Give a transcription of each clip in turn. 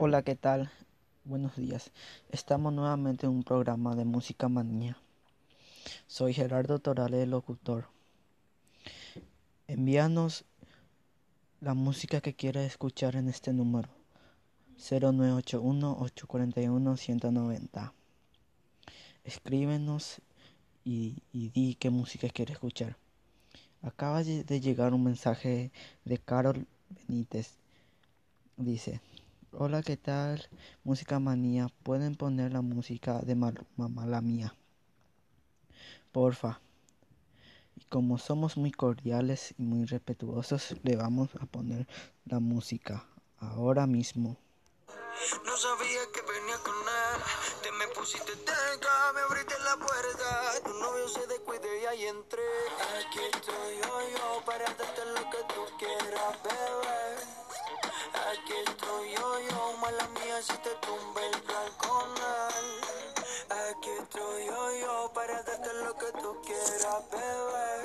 Hola, ¿qué tal? Buenos días. Estamos nuevamente en un programa de Música Manía. Soy Gerardo Torales, el locutor. Envíanos la música que quieras escuchar en este número 0981-841-190. Escríbenos y, y di qué música quieres escuchar. Acaba de llegar un mensaje de Carol Benítez. Dice, hola, ¿qué tal? Música manía, ¿pueden poner la música de mamá la mía? Porfa. Y como somos muy cordiales y muy respetuosos, le vamos a poner la música ahora mismo. No sabía que venía con él. Te me pusiste cerca, me abriste la puerta. Tu novio se descuide y ahí entré. Aquí estoy yo, yo, para darte lo que tú quieras, bebé. Aquí estoy yo, mala si te tumbe el plan con él. Aquí estoy yo, yo, para darte lo que tú quieras, bebé.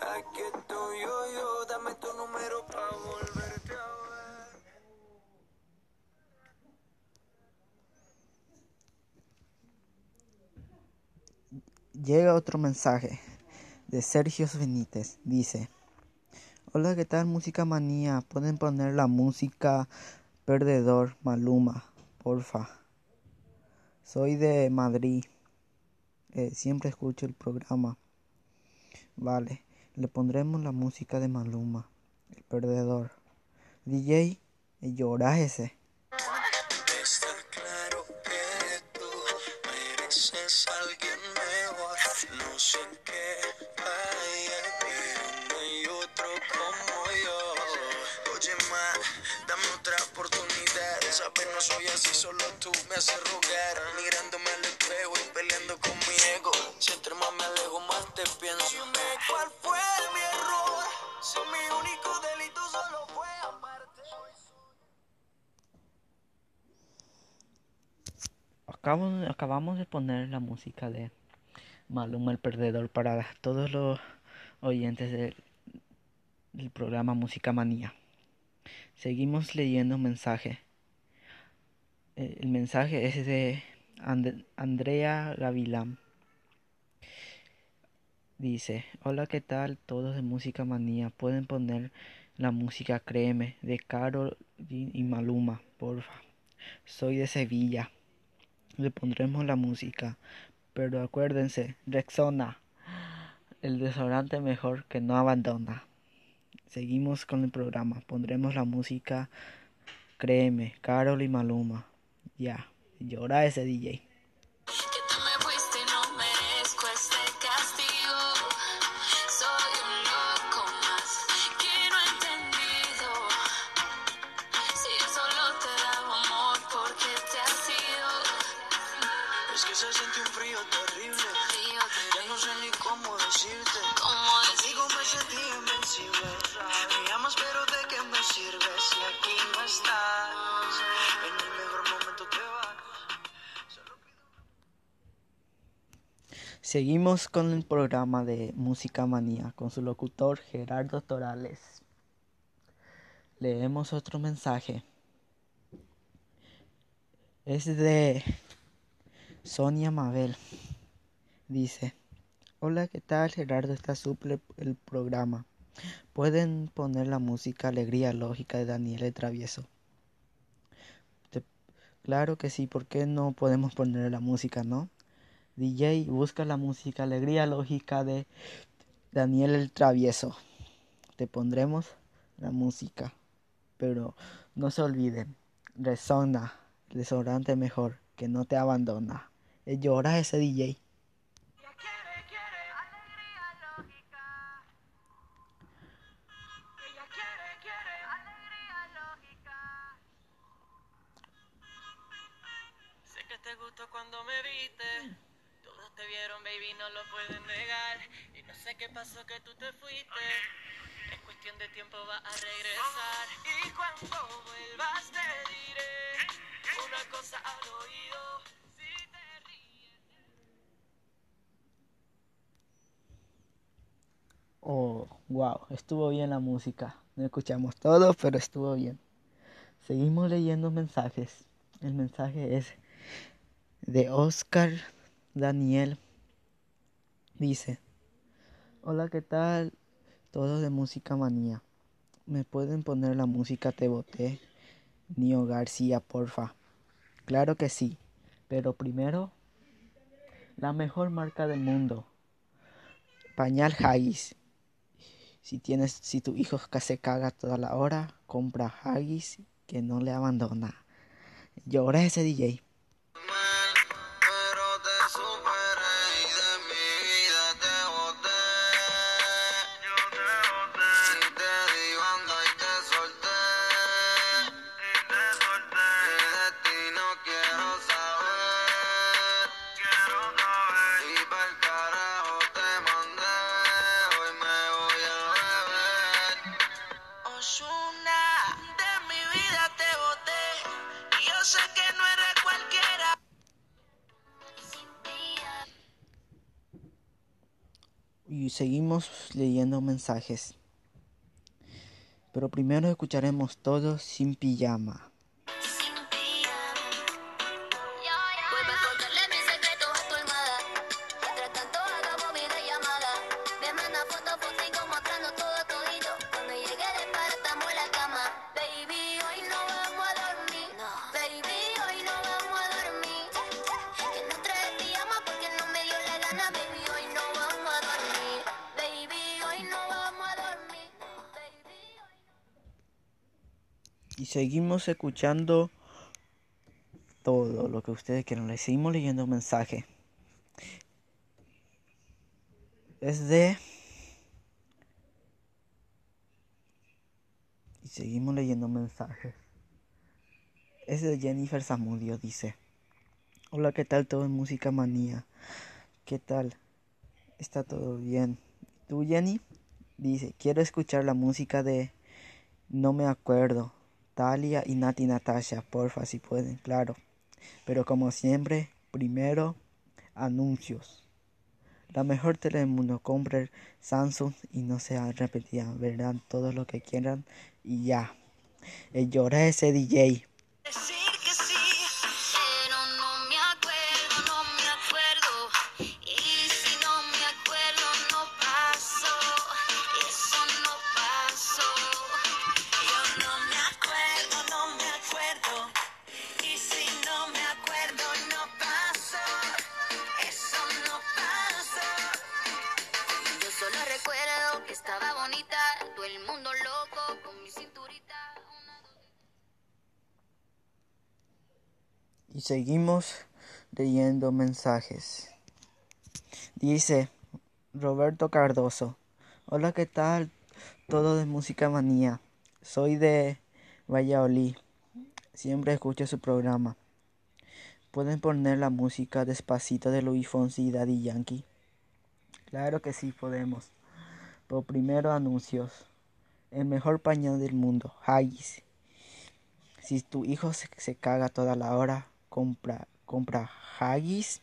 Aquí estoy yo, yo, dame tu número para volverte a ver. Llega otro mensaje de Sergio Benítez. Dice, hola, ¿qué tal? Música manía. ¿Pueden poner la música Perdedor Maluma, porfa? Soy de Madrid. Eh, siempre escucho el programa. Vale, le pondremos la música de Maluma, el perdedor. DJ, llora ese. Así, solo tú me haces rogar. Mirándome al espejo y peleando con mi ego. Si entre más me alejo, más te pienso. Dime cuál fue mi error. Si mi único delito solo fue amarte. Acabo- acabamos de poner la música de Maluma el Perdedor para todos los oyentes del, del programa Música Manía. Seguimos leyendo mensaje. Eh, El mensaje es de And- Andrea Gavilán. Dice, hola, ¿qué tal? Todos de Música Manía. Pueden poner la música Créeme de Carol y y Maluma, porfa. Soy de Sevilla le pondremos la música. Pero acuérdense, Rexona, el desodorante mejor que no abandona. Seguimos con el programa. Pondremos la música Créeme, Carol y Maluma. Ya, llora ese DJ. Que te me fuiste y no merezco este castigo. Soy un loco más que no he entendido. Si yo solo te daba amor porque te has ido. Es que se siente un frío terrible. Ya no sé ni cómo decirte. Seguimos con el programa de Música Manía con su locutor Gerardo Torales. Leemos otro mensaje. Es de Sonia Mabel. Dice, hola, ¿qué tal? Gerardo está suple el programa. Pueden poner la música Alegría Lógica de Daniel el Travieso. Claro que sí, ¿por qué no podemos poner la música, no? DJ, busca la música Alegría Lógica de Daniel el Travieso. Te pondremos la música. Pero no se olviden, resona, el desodorante mejor, que no te abandona. Eh, Llora ese DJ. Cuando me viste. Te vieron, baby, no lo pueden negar. Y no sé qué pasó que tú te fuiste. Es cuestión de tiempo, va a regresar. Y cuando vuelvas te diré una cosa al oído. Si te ríes. Oh, wow, estuvo bien la música. No escuchamos todo, pero estuvo bien. Seguimos leyendo mensajes. El mensaje es de Oscar Daniel. Dice, hola, ¿qué tal? Todos de Música Manía. ¿Me pueden poner la música Te Boté? Nio García, porfa. Claro que sí, pero primero, la mejor marca del mundo. Pañal Haggis. Si tienes, si tu hijo se caga toda la hora, compra Haggis que no le abandona. Llora ese DJ. Y seguimos leyendo mensajes. Pero primero escucharemos todos sin pijama. Seguimos escuchando todo lo que ustedes quieran. Le seguimos leyendo mensaje. Es de... Y seguimos leyendo mensajes. Es de Jennifer Zamudio, dice. Hola, ¿qué tal todo en Música Manía? ¿Qué tal? ¿Está todo bien? ¿Tú, Jenny? Dice, quiero escuchar la música de No me acuerdo. Talia y Nati Natasha, porfa, si pueden, claro. Pero como siempre, primero, anuncios. La mejor tele del mundo, compren Samsung y no se repetirán, verán todo lo que quieran y ya. Eh, llora ese DJ. Seguimos leyendo mensajes. Dice Roberto Cardoso. Hola, ¿qué tal? Todo de Música Manía. Soy de Valladolid. Siempre escucho su programa. ¿Pueden poner la música despacito de Luis Fonsi y Daddy Yankee? Claro que sí podemos. Pero primero anuncios. El mejor pañal del mundo, Haggis. Si tu hijo se, se caga toda la hora, compra, compra Haggis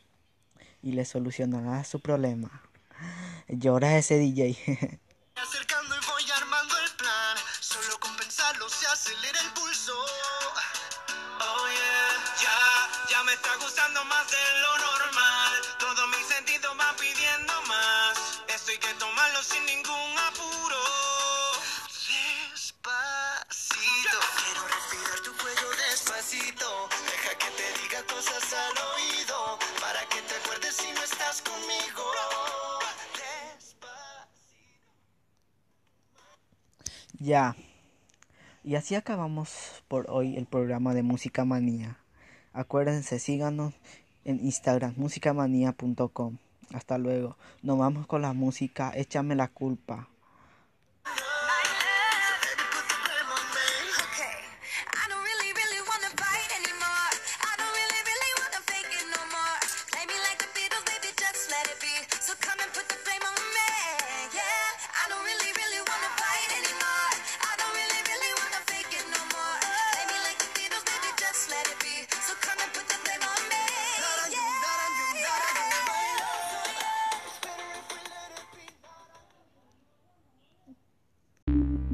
y le solucionará su problema. Llora ese DJ. Acercando y voy armando el plan. Solo con pensarlo se acelera el pulso. Oh yeah, ya, ya me está gustando más de lo normal. Todo mi sentido va pidiendo más. Esto hay que tomarlo sin ningún apuro. Al oído. Para que te acuerdes si no estás conmigo. Ya. Y así acabamos por hoy el programa de Música Manía. Acuérdense, síganos en Instagram, musicamanía.com. Hasta luego. Nos vamos con la música Échame la culpa.